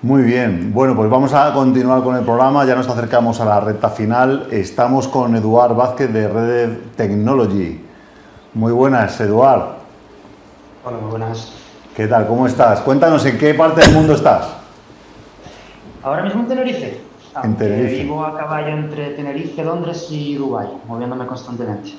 Muy bien, bueno, pues vamos a continuar con el programa, ya nos acercamos a la recta final. Estamos con Eduard Vázquez de Red Technology. Muy buenas, Eduard. Hola, muy buenas. ¿Qué tal? ¿Cómo estás? Cuéntanos en qué parte del mundo estás. Ahora mismo en Tenerife. En Tenerife. Vivo a caballo entre Tenerife, Londres y Dubái, moviéndome constantemente.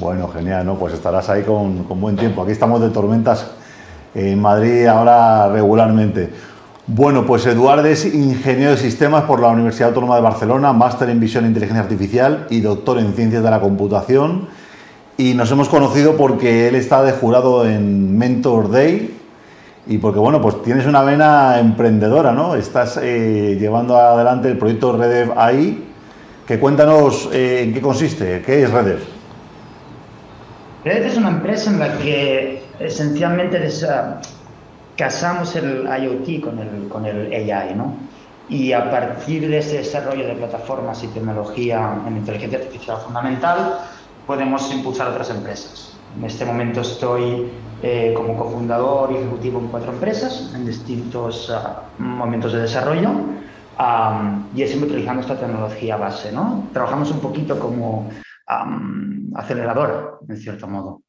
Bueno, genial, ¿no? Pues estarás ahí con, con buen tiempo. Aquí estamos de tormentas en Madrid ahora regularmente. Bueno, pues Eduardo es ingeniero de sistemas por la Universidad Autónoma de Barcelona, máster en visión e inteligencia artificial y doctor en ciencias de la computación. Y nos hemos conocido porque él está de jurado en Mentor Day y porque, bueno, pues tienes una vena emprendedora, ¿no? Estás eh, llevando adelante el proyecto Redev AI. Que cuéntanos eh, en qué consiste, qué es Redev. Redev es una empresa en la que esencialmente casamos el IoT con el, AI, ¿no? Y a partir de ese desarrollo de plataformas y tecnología en inteligencia artificial fundamental, podemos impulsar otras empresas. En este momento estoy eh, como cofundador y ejecutivo en cuatro empresas en distintos ah, momentos de desarrollo y siempre utilizando esta tecnología base. ¿no? Trabajamos un poquito como acelerador, en cierto modo.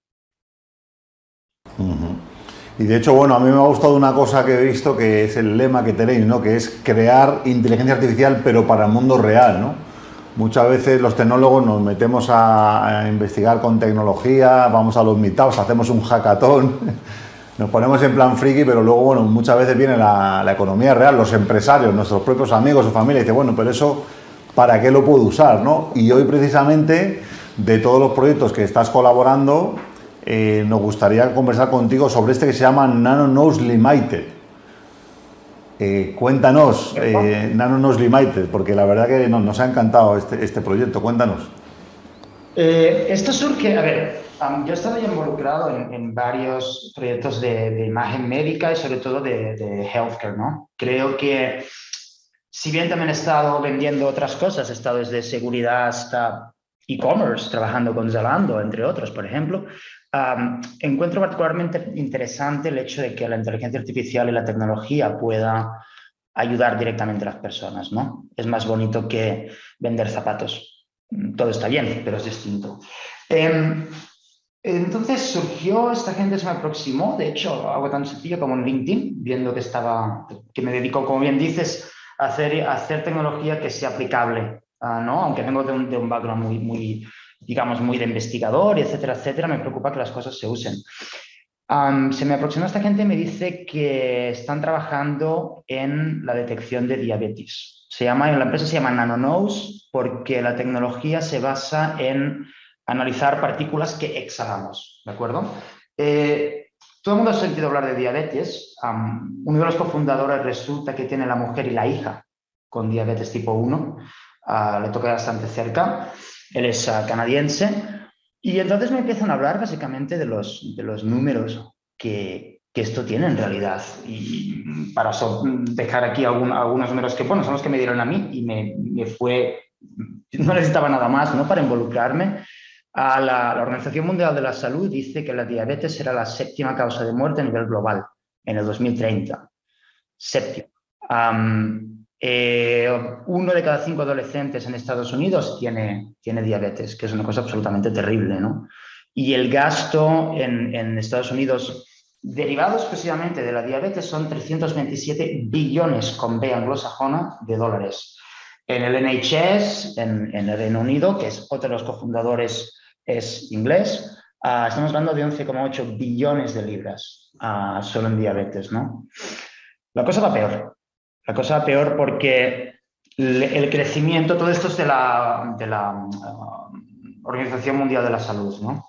Y de hecho, bueno, a mí me ha gustado una cosa que he visto que es el lema que tenéis, ¿no? Que es crear inteligencia artificial pero para el mundo real, ¿no? Muchas veces los tecnólogos nos metemos a, investigar con tecnología, vamos a los meetups, hacemos un hackathon, nos ponemos en plan friki, pero luego, bueno, muchas veces viene la, economía real, los empresarios, nuestros propios amigos o familia, y dice, bueno, pero eso, ¿para qué lo puedo usar, no? Y hoy precisamente, de todos los proyectos que estás colaborando, eh, nos gustaría conversar contigo sobre este que se llama Nano Nose Limited. Eh, cuéntanos, eh, Nano Nose Limited, porque la verdad que nos ha encantado este, este proyecto. Cuéntanos. esto surge, a ver, yo he estado involucrado en, varios proyectos de, imagen médica y sobre todo de, de, healthcare, ¿no? Creo que, si bien también he estado vendiendo otras cosas, he estado desde seguridad hasta e-commerce, trabajando con Zalando, entre otros, por ejemplo, encuentro particularmente interesante el hecho de que la inteligencia artificial y la tecnología pueda ayudar directamente a las personas, ¿no? Es más bonito que vender zapatos. Todo está bien, pero es distinto. Em, entonces surgió, esta gente se me aproximó, de hecho, algo tan sencillo como en LinkedIn, viendo que estaba, que me dedico, como bien dices, a hacer, hacer tecnología que sea aplicable, ah, ¿no? Aunque vengo de un, de un background muy, muy, digamos, muy de investigador, etcétera, etcétera, me preocupa que las cosas se usen. se me aproximó esta gente y me dice que están trabajando en la detección de diabetes. Se llama, la empresa se llama NanoNose porque la tecnología se basa en analizar partículas que exhalamos, ¿de acuerdo? Eh, todo el mundo ha sentido hablar de diabetes. uno de los cofundadores resulta que tiene la mujer y la hija con diabetes tipo 1. Ah, le toca bastante cerca él es ah, canadiense, y entonces me empiezan a hablar básicamente de los, de los números que, que esto tiene en realidad. Y para dejar aquí algunos números que, bueno, son los que me dieron a mí y me, me fue, no necesitaba nada más ¿no? para involucrarme. A la, Organización Mundial de la Salud dice que la diabetes será la séptima causa de muerte a nivel global en el 2030. Séptimo. Eh, uno de cada cinco adolescentes en Estados Unidos tiene, tiene diabetes, que es una cosa absolutamente terrible, ¿no? Y el gasto en, en Estados Unidos derivado exclusivamente de la diabetes son 327 billones con B anglosajona de dólares. En el NHS, en, en, el Reino Unido, que es otro de los cofundadores, es inglés, uh, estamos hablando de 11,8 billones de libras uh, solo en diabetes, ¿no? La cosa va peor. La cosa peor porque el crecimiento, todo esto es de la, de la um, Organización Mundial de la Salud. ¿no?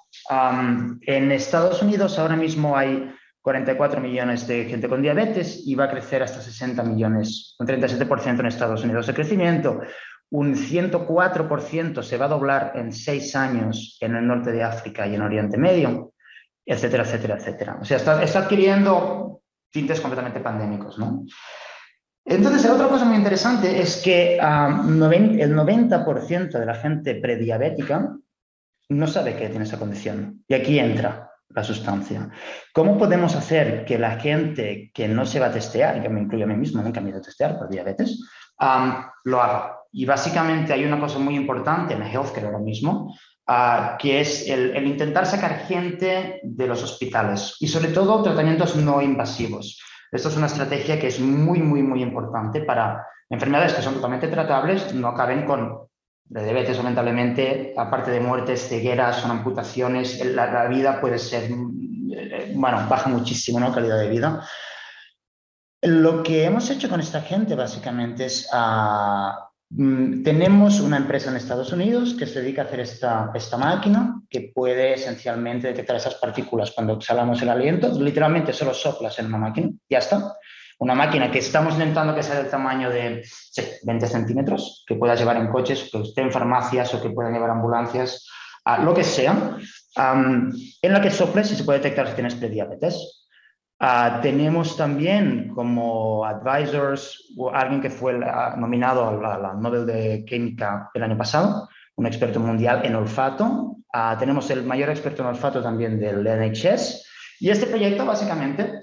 en Estados Unidos ahora mismo hay 44 millones de gente con diabetes y va a crecer hasta 60 millones, un 37% en Estados Unidos de crecimiento. Un 104% se va a doblar en seis años en el norte de África y en Oriente Medio, etcétera, etcétera, etcétera. O sea, está, está adquiriendo tintes completamente pandémicos, ¿no? Entonces, otra cosa muy interesante es que el 90% de la gente prediabética no sabe que tiene esa condición. Y aquí entra la sustancia. ¿Cómo podemos hacer que la gente que no se va a testear, que me incluye a mí mismo, nunca me he ido a testear por diabetes, lo haga? Y básicamente hay una cosa muy importante en healthcare ahora mismo, uh, que es el, intentar sacar gente de los hospitales y sobre todo tratamientos no invasivos. Esto es una estrategia que es muy, muy, muy importante para enfermedades que son totalmente tratables, no acaben con diabetes lamentablemente, aparte de muertes, cegueras, son amputaciones, la, vida puede ser, eh, bueno, baja muchísimo, ¿no? Calidad de vida. Lo que hemos hecho con esta gente básicamente es uh, tenemos una empresa en Estados Unidos que se dedica a hacer esta, esta máquina que puede esencialmente detectar esas partículas cuando exhalamos el aliento. Literalmente solo soplas en una máquina, ya está. Una máquina que estamos intentando que sea del tamaño de 20 centímetros, que pueda llevar en coches, que esté en farmacias o que pueda llevar ambulancias, lo que sea, en la que soples y se puede detectar si tienes prediabetes. Uh, tenemos también como advisors alguien que fue nominado a la, Nobel de Química el año pasado, un experto mundial en olfato. Uh, tenemos el mayor experto en olfato también del NHS. Y este proyecto básicamente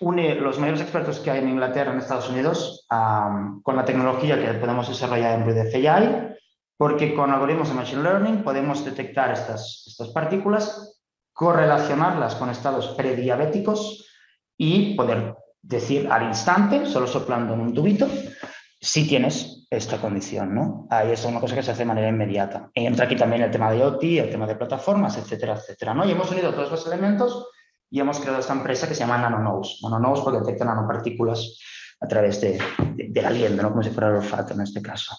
une los mayores expertos que hay en Inglaterra, en Estados Unidos, um, con la tecnología que podemos desarrollar en Breathe AI, porque con algoritmos de Machine Learning podemos detectar estas, estas partículas correlacionarlas con estados prediabéticos y poder decir al instante, solo soplando en un tubito, si tienes esta condición, ¿no? Ahí es una cosa que se hace de manera inmediata. Entra aquí también el tema de OT, el tema de plataformas, etcétera, etcétera, ¿no? Y hemos unido todos los elementos y hemos creado esta empresa que se llama NanoNose. NanoNose porque detecta nanopartículas a través de, aliento, ¿no? Como si fuera el olfato en este caso.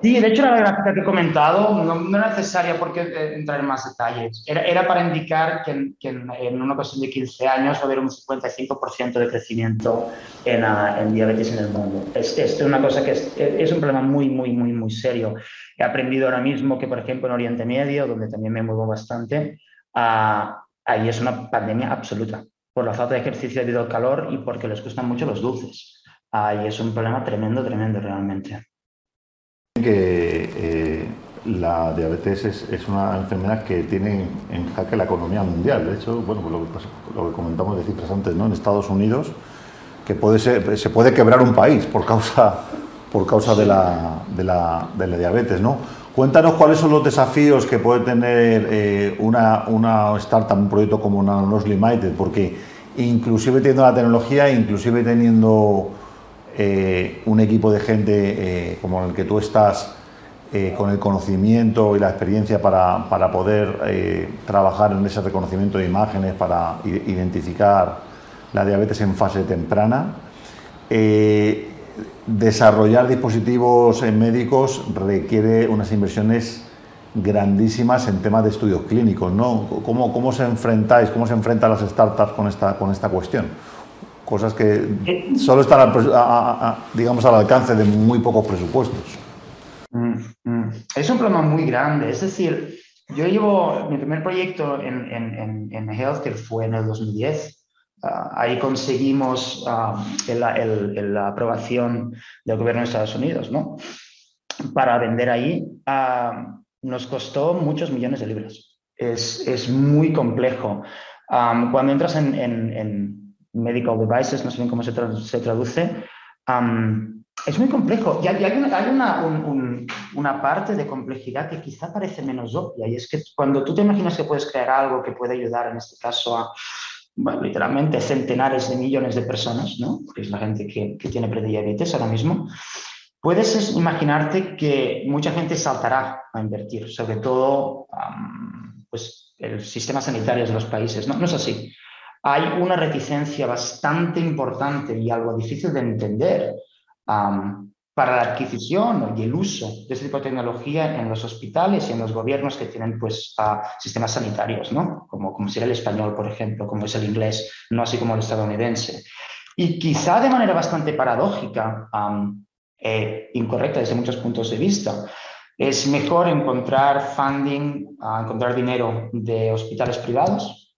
Sí, de hecho la gráfica que he comentado no, no era necesaria porque eh, entrar en más detalles. Era, era para indicar que, que en, en, una ocasión de 15 años va a haber un 55% de crecimiento en, uh, en, diabetes en el mundo. Esto es una cosa que es, es, un problema muy, muy, muy, muy serio. He aprendido ahora mismo que, por ejemplo, en Oriente Medio, donde también me muevo bastante, uh, ahí es una pandemia absoluta por la falta de ejercicio debido al calor y porque les gustan mucho los dulces. Ahí es un problema tremendo, tremendo realmente que eh, la diabetes es, una enfermedad que tiene en jaque la economía mundial. De hecho, bueno, pues lo, que, comentamos de cifras antes, ¿no? En Estados Unidos, que puede ser, se puede quebrar un país por causa, por causa de, la, de, la, de la diabetes, ¿no? Cuéntanos cuáles son los desafíos que puede tener eh, una, una startup, un proyecto como Nanos Limited, porque inclusive teniendo la tecnología, inclusive teniendo eh, un equipo de gente eh, como el que tú estás, eh, con el conocimiento y la experiencia para, para poder trabajar en ese reconocimiento de imágenes, para identificar la diabetes en fase temprana. desarrollar dispositivos médicos requiere unas inversiones grandísimas en temas de estudios clínicos, ¿no? ¿Cómo, cómo se enfrentáis, cómo se enfrentan las startups con esta, con esta cuestión? Cosas que eh, solo están, digamos, al alcance de muy pocos presupuestos. Mm, mm. Es un problema muy grande. Es decir, yo llevo, mi primer proyecto en, en, en, Healthcare fue en el 2010. Ah, ahí conseguimos uh, la aprobación del gobierno de Estados Unidos, ¿no? Para vender ahí. Ah, nos costó muchos millones de libras. Es, es muy complejo. cuando entras en, medical devices, no sé bien cómo se, traduce, es muy complejo. Y hay, una, una, parte de complejidad que quizá parece menos obvia, y es que cuando tú te imaginas que puedes crear algo que puede ayudar, en este caso, a literalmente centenares de millones de personas, ¿no? que es la gente que, que tiene prediabetes ahora mismo, puedes imaginarte que mucha gente saltará a invertir, sobre todo pues, el sistema sanitario de los países. No, no es así hay una reticencia bastante importante y algo difícil de entender para la adquisición y el uso de este tipo de tecnología en los hospitales y en los gobiernos que tienen pues, sistemas sanitarios, ¿no? como, como sería el español, por ejemplo, como es el inglés, no así como el estadounidense. Y quizá de manera bastante paradójica, e incorrecta desde muchos puntos de vista, es mejor encontrar funding, encontrar dinero de hospitales privados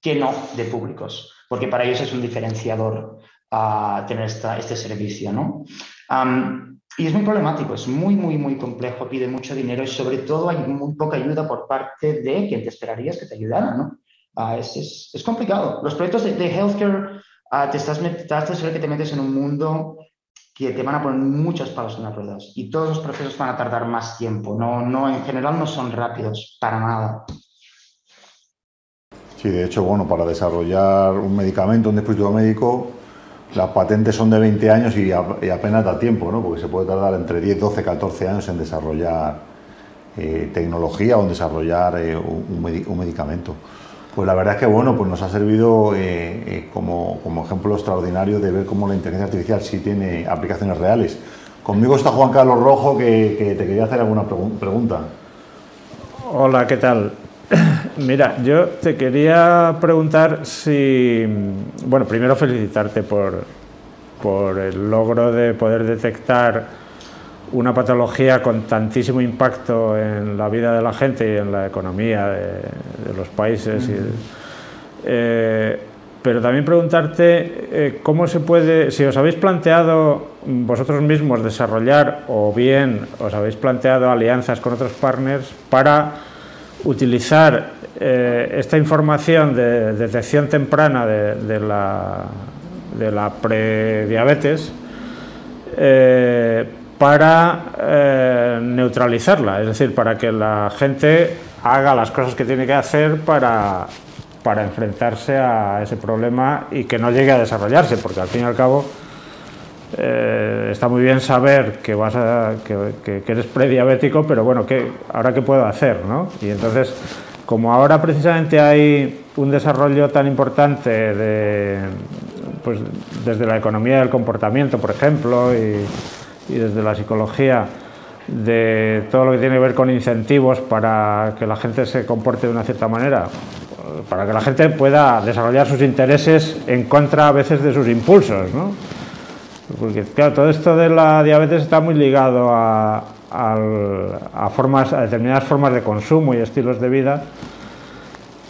que no de públicos, porque para ellos es un diferenciador a tener este servicio. ¿no? y es muy problemático, es muy, muy, muy complejo, pide mucho dinero y sobre todo hay muy poca ayuda por parte de quien te esperarías que te ayudara, ¿no? Ah, es, es, complicado. Los proyectos de, healthcare, uh, te estás, estás que te metes en un mundo que te van a poner muchos palos en las ruedas y todos los procesos van a tardar más tiempo. No, no, en general no son rápidos, para nada. Sí, de hecho, bueno, para desarrollar un medicamento, un dispositivo médico, las patentes son de 20 años y, apenas da tiempo, ¿no? porque se puede tardar entre 10, 12, 14 años en desarrollar eh, tecnología o en desarrollar eh, un, medicamento. Pues la verdad es que bueno, pues nos ha servido eh, como, ejemplo extraordinario de ver cómo la inteligencia artificial sí tiene aplicaciones reales. Conmigo está Juan Carlos Rojo, que te quería hacer alguna pregunta. Hola, ¿qué tal? Mira, yo te quería preguntar si, bueno, primero felicitarte por, por el logro de poder detectar una patología con tantísimo impacto en la vida de la gente y en la economía de, los países. Eh, pero también preguntarte eh, cómo se puede, si os habéis planteado vosotros mismos desarrollar o bien os habéis planteado alianzas con otros partners para utilizar eh, esta información de detección temprana de, la, de la prediabetes eh, para eh, neutralizarla, es decir, para que la gente haga las cosas que tiene que hacer para, para enfrentarse a ese problema y que no llegue a desarrollarse, porque al fin y al cabo está muy bien saber que vas a, que, eres prediabético, pero bueno, ¿qué, ahora qué puedo hacer, ¿no? Y entonces como ahora precisamente hay un desarrollo tan importante de, pues, desde la economía del comportamiento, por ejemplo, y, desde la psicología, de todo lo que tiene que ver con incentivos para que la gente se comporte de una cierta manera, para que la gente pueda desarrollar sus intereses en contra a veces de sus impulsos, ¿no? Porque claro, todo esto de la diabetes está muy ligado a, a, formas, a determinadas formas de consumo y estilos de vida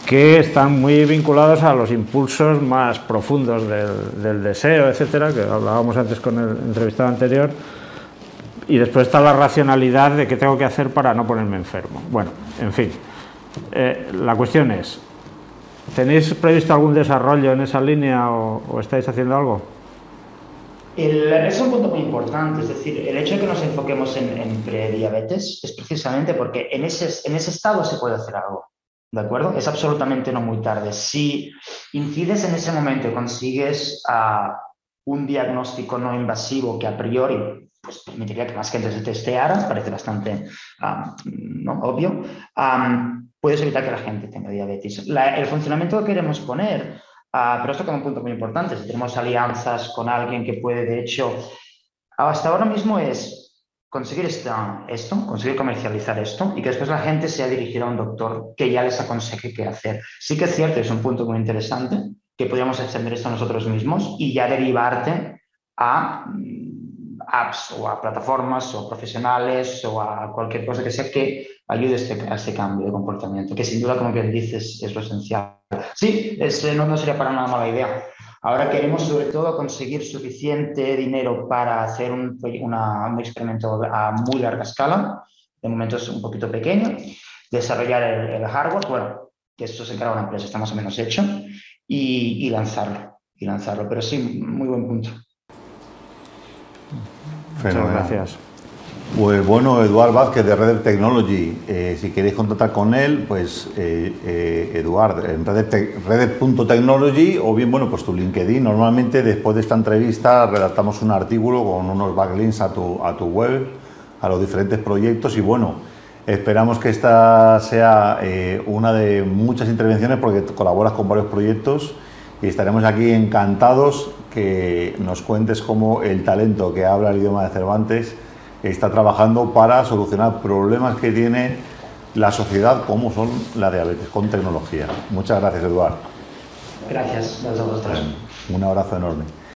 que están muy vinculados a los impulsos más profundos del, deseo, etcétera, que hablábamos antes con el entrevistado anterior. Y después está la racionalidad de qué tengo que hacer para no ponerme enfermo. Bueno, en fin. Eh, la cuestión es, ¿tenéis previsto algún desarrollo en esa línea o estáis haciendo algo? Es un punto muy importante, es decir, el hecho de que nos enfoquemos en, prediabetes es precisamente porque en ese, en ese estado se puede hacer algo, ¿de acuerdo? Es absolutamente no muy tarde. Si incides en ese momento y consigues uh, un diagnóstico no invasivo que a priori pues, permitiría que más gente se testeara, parece bastante ¿no? obvio, puedes evitar que la gente tenga diabetes. el funcionamiento que queremos poner Ah, pero esto queda un punto muy importante. Si tenemos alianzas con alguien que puede, de hecho, hasta ahora mismo es conseguir esto, conseguir comercializar esto y que después la gente sea dirigida a un doctor que ya les aconseje qué hacer. Sí que es cierto, es un punto muy interesante, que podríamos extender esto nosotros mismos y ya derivarte a mm, apps o a plataformas o profesionales o a cualquier cosa que sea que ayude este, a este cambio de comportamiento, que sin duda, como bien dices, es lo esencial. Sí, no, no sería para nada mala idea. Ahora queremos sobre todo conseguir suficiente dinero para hacer un, un experimento a muy larga escala, de momento es un poquito pequeño, desarrollar el, hardware, bueno, que esto se encarga una empresa, está más o menos hecho, y, y lanzarlo, y lanzarlo. Pero sí, muy buen punto. Muchas gracias. Pues bueno, Eduard Vázquez de Red Technology, eh, si queréis contactar con él, pues eh, eh, Eduard en redet.technology o bien, bueno, pues tu LinkedIn. Normalmente después de esta entrevista redactamos un artículo con unos backlinks a tu, a tu web, a los diferentes proyectos y bueno, esperamos que esta sea una de muchas intervenciones porque colaboras con varios proyectos y estaremos aquí encantados que nos cuentes cómo el talento que habla el idioma de Cervantes está trabajando para solucionar problemas que tiene la sociedad como son la diabetes con tecnología. Muchas gracias, Eduardo. Gracias, a vosotros. Un abrazo enorme.